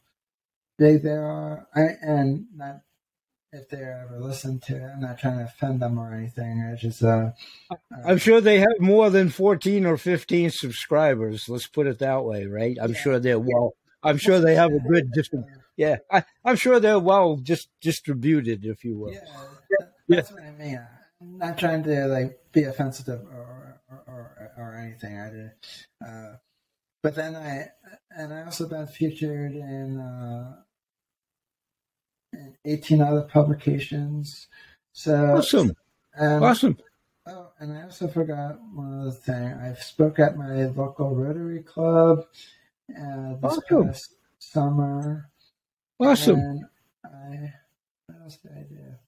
big they are. I, and not if they ever listen to it. I'm not trying to offend them or anything. I just, uh, uh, I'm sure they have more than 14 or 15 subscribers. Let's put it that way, right? I'm yeah. sure they're well. I'm sure they have a good Yeah, I, am sure they're well just distributed, if you will. Yeah, that's yeah. what I mean. I'm not trying to like be offensive or or, anything. I did, uh, but then I and I also been featured in. Uh, and 18 other publications. So awesome. And, awesome. Oh, and I also forgot one other thing. I spoke at my local Rotary Club uh, this awesome. past summer. Awesome. And I, what else did I do?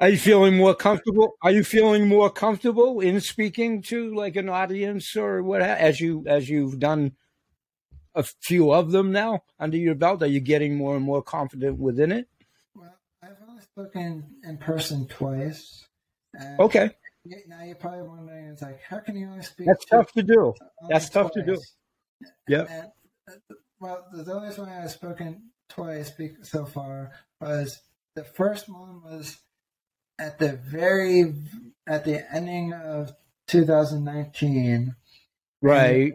Are you feeling more comfortable? Are you feeling more comfortable in speaking to like an audience or what as you as you've done a few of them now under your belt? Are you getting more and more confident within it? Well, I've only spoken in person twice. okay. Now you're probably wondering, it's like, how can you only speak? That's tough to do. That's tough to do. Yeah. Uh, well, the only reason I've spoken twice so far was the first one was at the very at the ending of 2019 right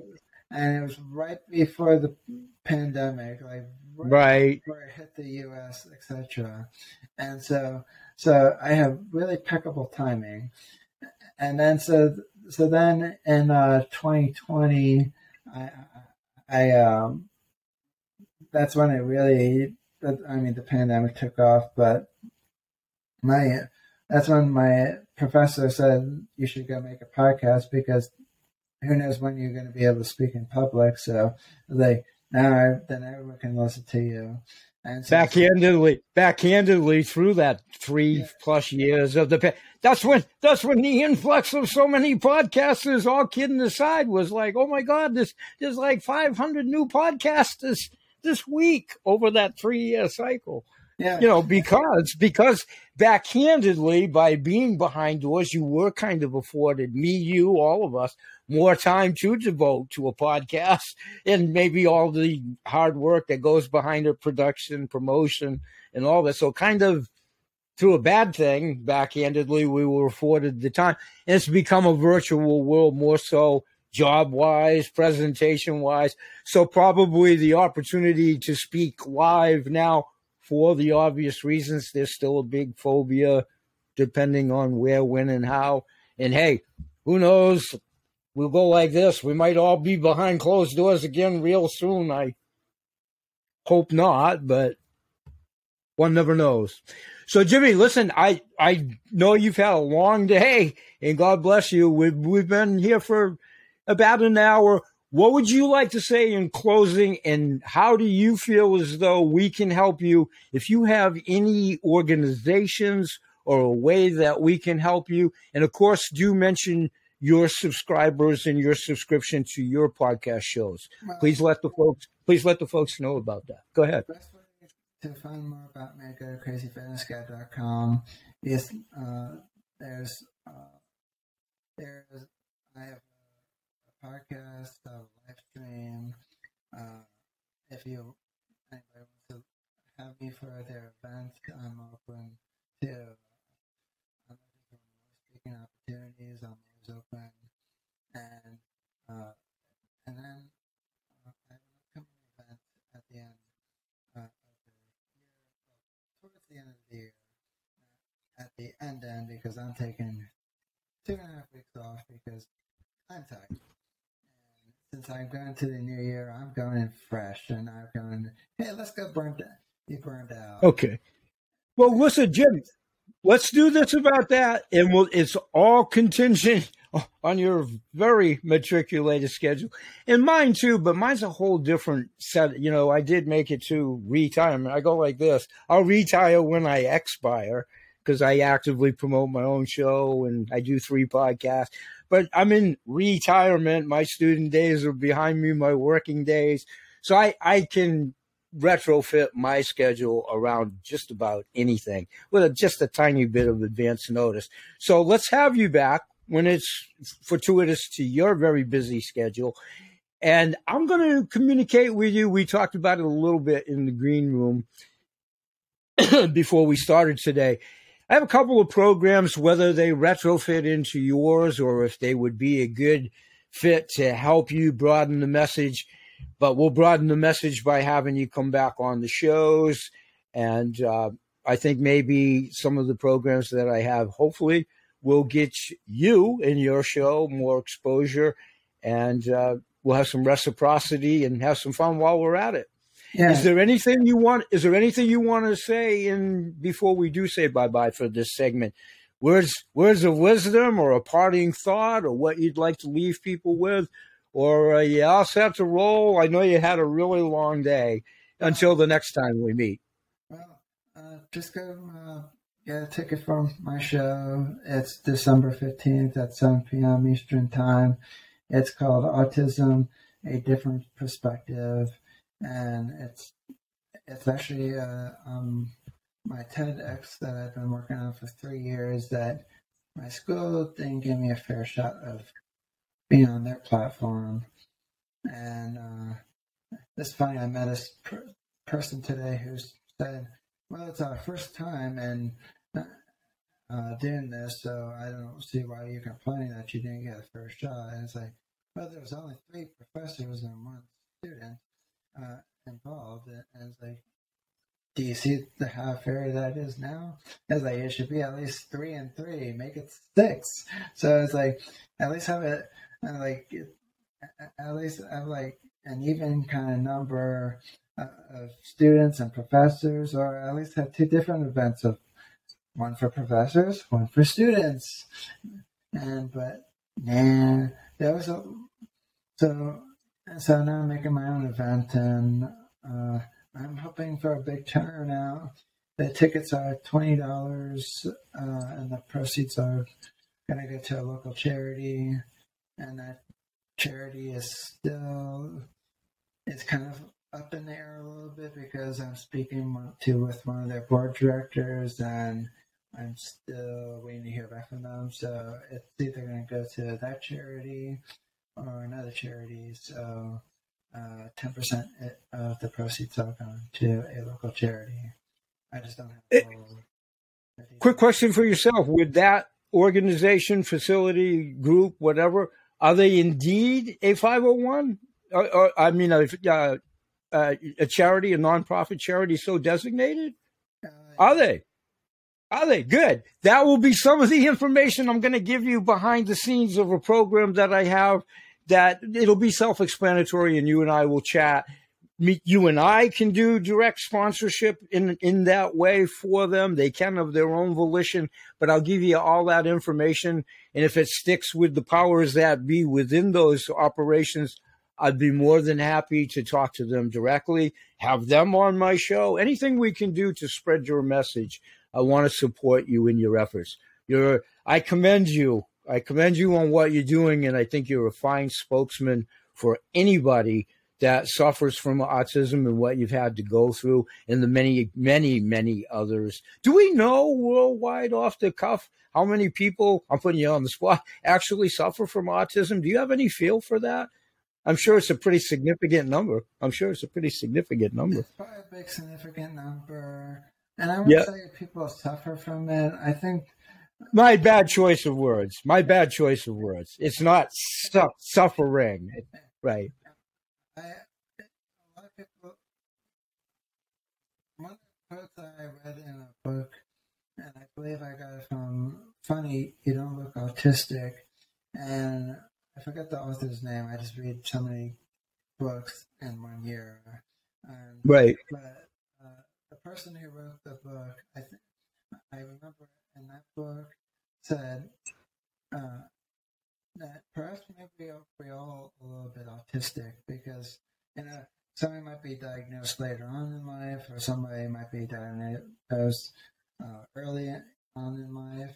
and it was right before the pandemic, like right, right. before it hit the U.S., etc. And so, so I have really impeccable timing. And then so so then in uh, 2020, I I um that's when it really I mean the pandemic took off, but my that's when my professor said you should go make a podcast because who knows when you're going to be able to speak in public. So like now, then everyone can listen to you. And so backhandedly, backhandedly through that three yeah. plus years of the, that's when that's when the influx of so many podcasters, all kidding aside, was like, oh my god, this there's like 500 new podcasters this week over that three year cycle. Yeah. You know, because because backhandedly by being behind doors, you were kind of afforded me, you, all of us more time to devote to a podcast and maybe all the hard work that goes behind a production, promotion, and all that. So kind of through a bad thing, backhandedly, we were afforded the time. And it's become a virtual world more so job wise, presentation wise. So probably the opportunity to speak live now for the obvious reasons, there's still a big phobia depending on where, when, and how. And hey, who knows? We'll go like this. We might all be behind closed doors again real soon. I hope not, but one never knows. So Jimmy, listen, I I know you've had a long day, and God bless you. We've we've been here for about an hour. What would you like to say in closing, and how do you feel as though we can help you? If you have any organizations or a way that we can help you, and of course, do mention your subscribers and your subscription to your podcast shows. Please let the folks please let the folks know about that. Go ahead. To find more about me, go to crazyfitnessguy.com. Yes, uh, there's uh, there's I have podcast, a live stream. Uh, if you anybody wants to have me for their events, I'm open to I'm looking for more speaking opportunities. I'm always open, and uh, and then uh, I have an upcoming event at the end uh, of the year, towards the end of the year, uh, at the end end because I'm taking two and a half weeks off because I'm tired. Since I'm going to the new year, I'm going in fresh, and I'm going. Hey, let's go burn down. Be burned out. Okay. Well, listen, Jim, let's do this about that, and we'll, it's all contingent on your very matriculated schedule, and mine too. But mine's a whole different set. You know, I did make it to retirement. I go like this: I'll retire when I expire because I actively promote my own show and I do three podcasts. But I'm in retirement. My student days are behind me. My working days, so I I can retrofit my schedule around just about anything with a, just a tiny bit of advance notice. So let's have you back when it's fortuitous to your very busy schedule. And I'm going to communicate with you. We talked about it a little bit in the green room before we started today. I have a couple of programs, whether they retrofit into yours or if they would be a good fit to help you broaden the message but we'll broaden the message by having you come back on the shows. And uh, I think maybe some of the programs that I have, hopefully, will get you in your show more exposure, and uh, we'll have some reciprocity and have some fun while we're at it. Yeah. Is there anything you want? Is there anything you want to say in before we do say bye bye for this segment? Words, words of wisdom, or a parting thought, or what you'd like to leave people with, or uh, you all set to roll? I know you had a really long day. Until the next time we meet. Well, uh, just go uh, get a ticket for my show. It's December 15th at 7 p.m. Eastern Time. It's called Autism, A Different Perspective. And it's it's actually uh, um, my TEDx that I've been working on for three years that my school didn't give me a fair shot of being on their platform. And uh, it's funny, I met a per- person today who said, Well, it's our first time and uh, doing this, so I don't see why you're complaining that you didn't get a first shot. And it's like, Well, there was only three professors and one student uh, involved. And it's like, do you see the how fair that is now? It's like it should be at least three and three, make it six. So it's like at least have it like at least have like an even kind of number uh, of students and professors, or at least have two different events of one for professors, one for students. And but nah, there was a so so now I'm making my own event, and uh, I'm hoping for a big turnout. The tickets are twenty dollars, uh, and the proceeds are gonna go to a local charity and that charity is still it's kind of up in the air a little bit because I'm speaking to with one of their board directors and I'm still waiting to hear back from them. So it's either going to go to that charity or another charity. So uh, 10% of the proceeds are going to a local charity. I just don't have. It, quick question for yourself: Would that organization, facility, group, whatever, are they indeed a 501? Or, or I mean, a, uh, uh, a charity, a nonprofit charity so designated? Uh, Are they? Are they? Good. That will be some of the information I'm going to give you behind the scenes of a program that I have that it'll be self explanatory and you and I will chat you and I can do direct sponsorship in in that way for them. They can of their own volition, but I'll give you all that information. And if it sticks with the powers that be within those operations, I'd be more than happy to talk to them directly, have them on my show. Anything we can do to spread your message, I want to support you in your efforts. You're, I commend you. I commend you on what you're doing, and I think you're a fine spokesman for anybody that suffers from autism and what you've had to go through and the many, many, many others. Do we know worldwide off the cuff how many people, I'm putting you on the spot, actually suffer from autism? Do you have any feel for that? I'm sure it's a pretty significant number. I'm sure it's a pretty significant number. It's probably a big significant number. And I would yeah. say people suffer from it. I think my bad choice of words. My bad choice of words. It's not su- suffering, right? I, a lot of people. One of the quotes I read in a book, and I believe I got it from Funny. You don't look autistic, and I forget the author's name. I just read so many books in one year. And, right. But uh, the person who wrote the book, I think I remember in that book said uh, that perhaps maybe we're all a little bit autistic because you know somebody might be diagnosed later on in life, or somebody might be diagnosed uh, early on in life,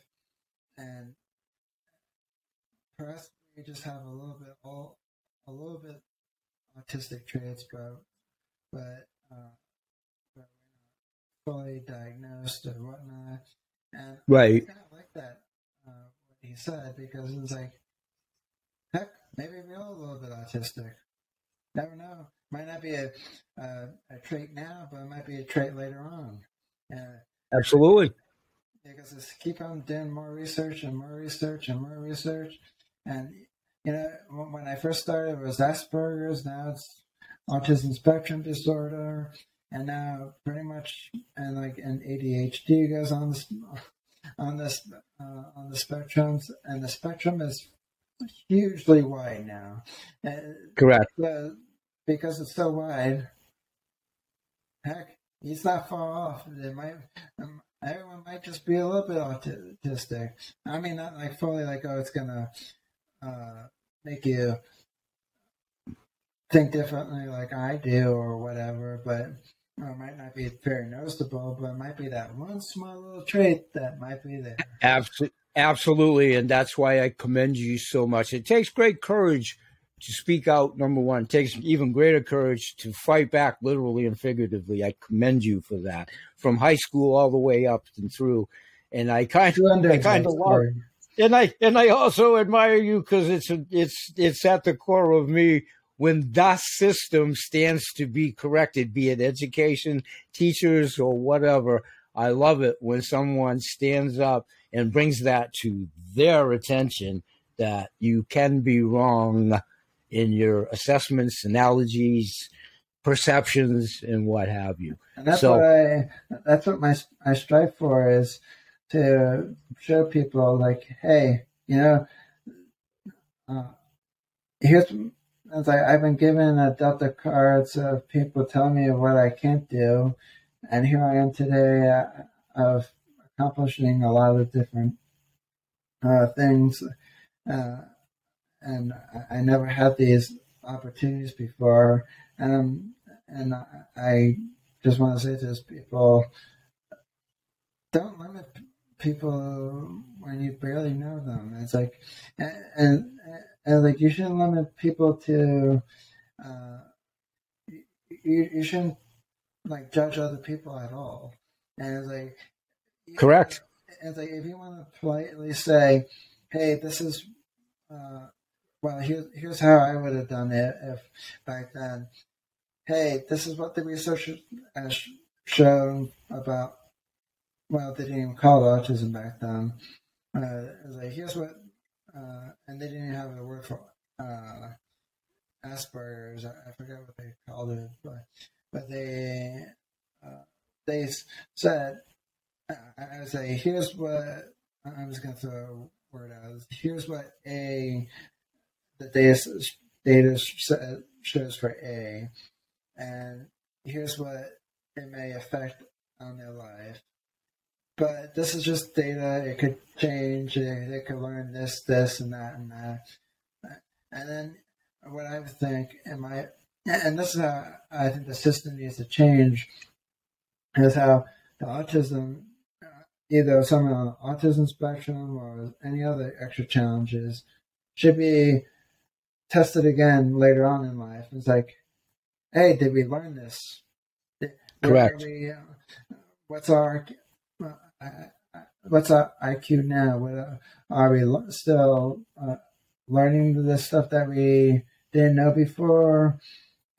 and perhaps we just have a little bit all a little bit autistic traits, but but, uh, but we're not fully diagnosed or whatnot. And right. I kind of like that uh, what he said because it's like, heck, maybe we're all a little bit autistic. Never know. Might not be a uh, a trait now, but it might be a trait later on. Uh, Absolutely. Because it's keep on doing more research and more research and more research, and you know, when I first started, it was Asperger's. Now it's autism spectrum disorder, and now pretty much and like an ADHD goes on this on this uh, on the spectrums, and the spectrum is hugely wide now. Correct. Uh, because it's so wide. Heck, he's not far off. It might. Um, everyone might just be a little bit autistic. I mean, not like fully like, oh, it's gonna uh, make you think differently like I do or whatever, but it might not be very noticeable, but it might be that one small little trait that might be there. Absolutely. Absolutely. And that's why I commend you so much. It takes great courage to speak out, number one. It takes even greater courage to fight back literally and figuratively. I commend you for that from high school all the way up and through. And I kind of, I kind of love, and I and I also admire you because it's it's it's at the core of me when that system stands to be corrected, be it education, teachers, or whatever. I love it when someone stands up and brings that to their attention that you can be wrong in your assessments, analogies, perceptions, and what have you. And that's so, what I that's what my I strive for is to show people like, hey, you know, uh, here's it's like I've been given a Delta cards of people telling me what I can't do, and here I am today uh, of accomplishing a lot of different uh, things, uh, and I, never had these opportunities before, and and I just want to say to those people, don't limit people when you barely know them. It's like, and, and, and like you shouldn't limit people to, uh, you, you shouldn't like judge other people at all. And it's like, correct. It's like if you want to politely say, "Hey, this is," uh, well, here's here's how I would have done it if back then. Hey, this is what the research has shown about well, they didn't even call it autism back then. Uh, it was like, here's what, uh, and they didn't have a word for uh, Asperger's. I, I forget what they called it, but but they uh, they said, I, I say, here's what I'm just gonna throw a word out. Here's what a the data data shows for A, and here's what it may affect on their life but this is just data. It could change. It, it could learn this, this, and that, and that. And then what I would think, and my, and this is how I think the system needs to change, is how the autism, either someone on the autism spectrum or any other extra challenges, should be tested again later on in life. It's like, hey, did we learn this? Correct. We, uh, what's our what's our IQ now? What, are we still uh, learning the stuff that we didn't know before,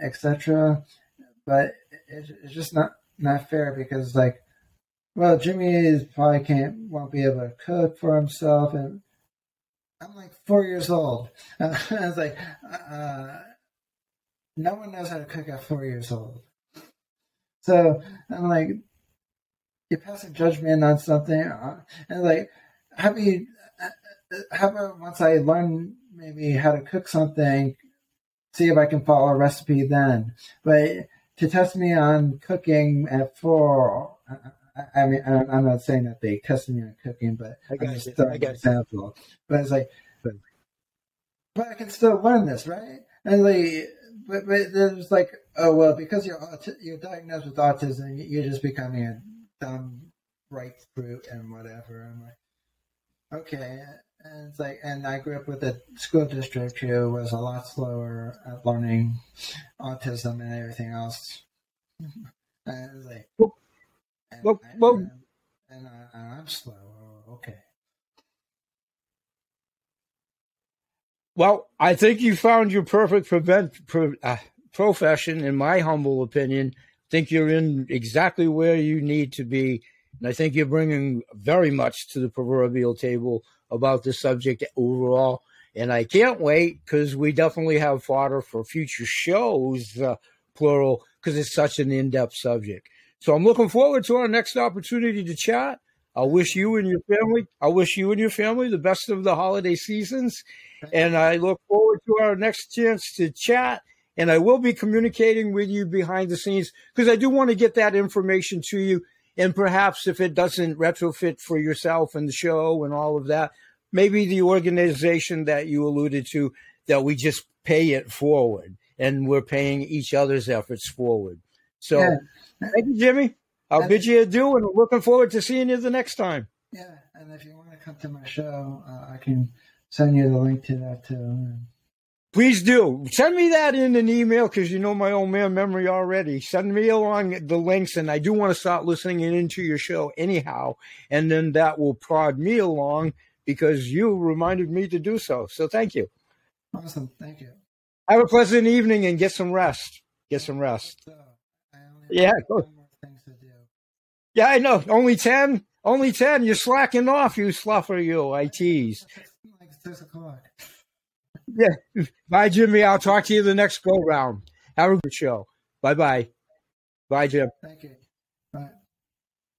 etc. But it, it's just not not fair because like, well, Jimmy is probably can't won't be able to cook for himself, and I'm like four years old. I was like, uh, no one knows how to cook at four years old. So I'm like, you're passing judgment on something, uh, and like, how about you? Uh, how about once I learn maybe how to cook something, see if I can follow a recipe then. But to test me on cooking at four, I, I mean, I'm not saying that they tested me on cooking, but I got I'm just you. throwing I an you. example. But it's like, but, but I can still learn this, right? And like, but, but there's like, oh well, because you're you're diagnosed with autism, you're just becoming a dumb right fruit and whatever. I'm like, okay. And it's like, and I grew up with a school district who was a lot slower at learning autism and everything else. And it was like, Well- and, well- well- and, I, and I'm slow. Okay. Well, I think you found your perfect prevent, pro, uh, profession, in my humble opinion. I think you're in exactly where you need to be. And I think you're bringing very much to the proverbial table about this subject overall. And I can't wait because we definitely have fodder for future shows, uh, plural, because it's such an in depth subject. So I'm looking forward to our next opportunity to chat. I wish you and your family, I wish you and your family the best of the holiday seasons. And I look forward to our next chance to chat. And I will be communicating with you behind the scenes because I do want to get that information to you. And perhaps if it doesn't retrofit for yourself and the show and all of that, maybe the organization that you alluded to, that we just pay it forward and we're paying each other's efforts forward. So Yeah. thank you, Jimmy. I'll And- bid you adieu and looking forward to seeing you the next time. Yeah, and if you want to come to my show, uh, I can send you the link to that too. Please do. Send me that in an email because you know my old man memory already. Send me along the links, and I do want to start listening into your show anyhow. And then that will prod me along because you reminded me to do so. So thank you. Awesome, thank you. Have a pleasant evening and get some rest. Get some rest. So, uh, Yeah, have go- one more things to do. Yeah, I know. Only 10? Only 10. You're slacking off, you sluffer, you. I tease. It's like six o'clock. Yeah. Bye, Jimmy. I'll talk to you the next go round. Have a good show. Bye bye. Bye, Jim. Thank you.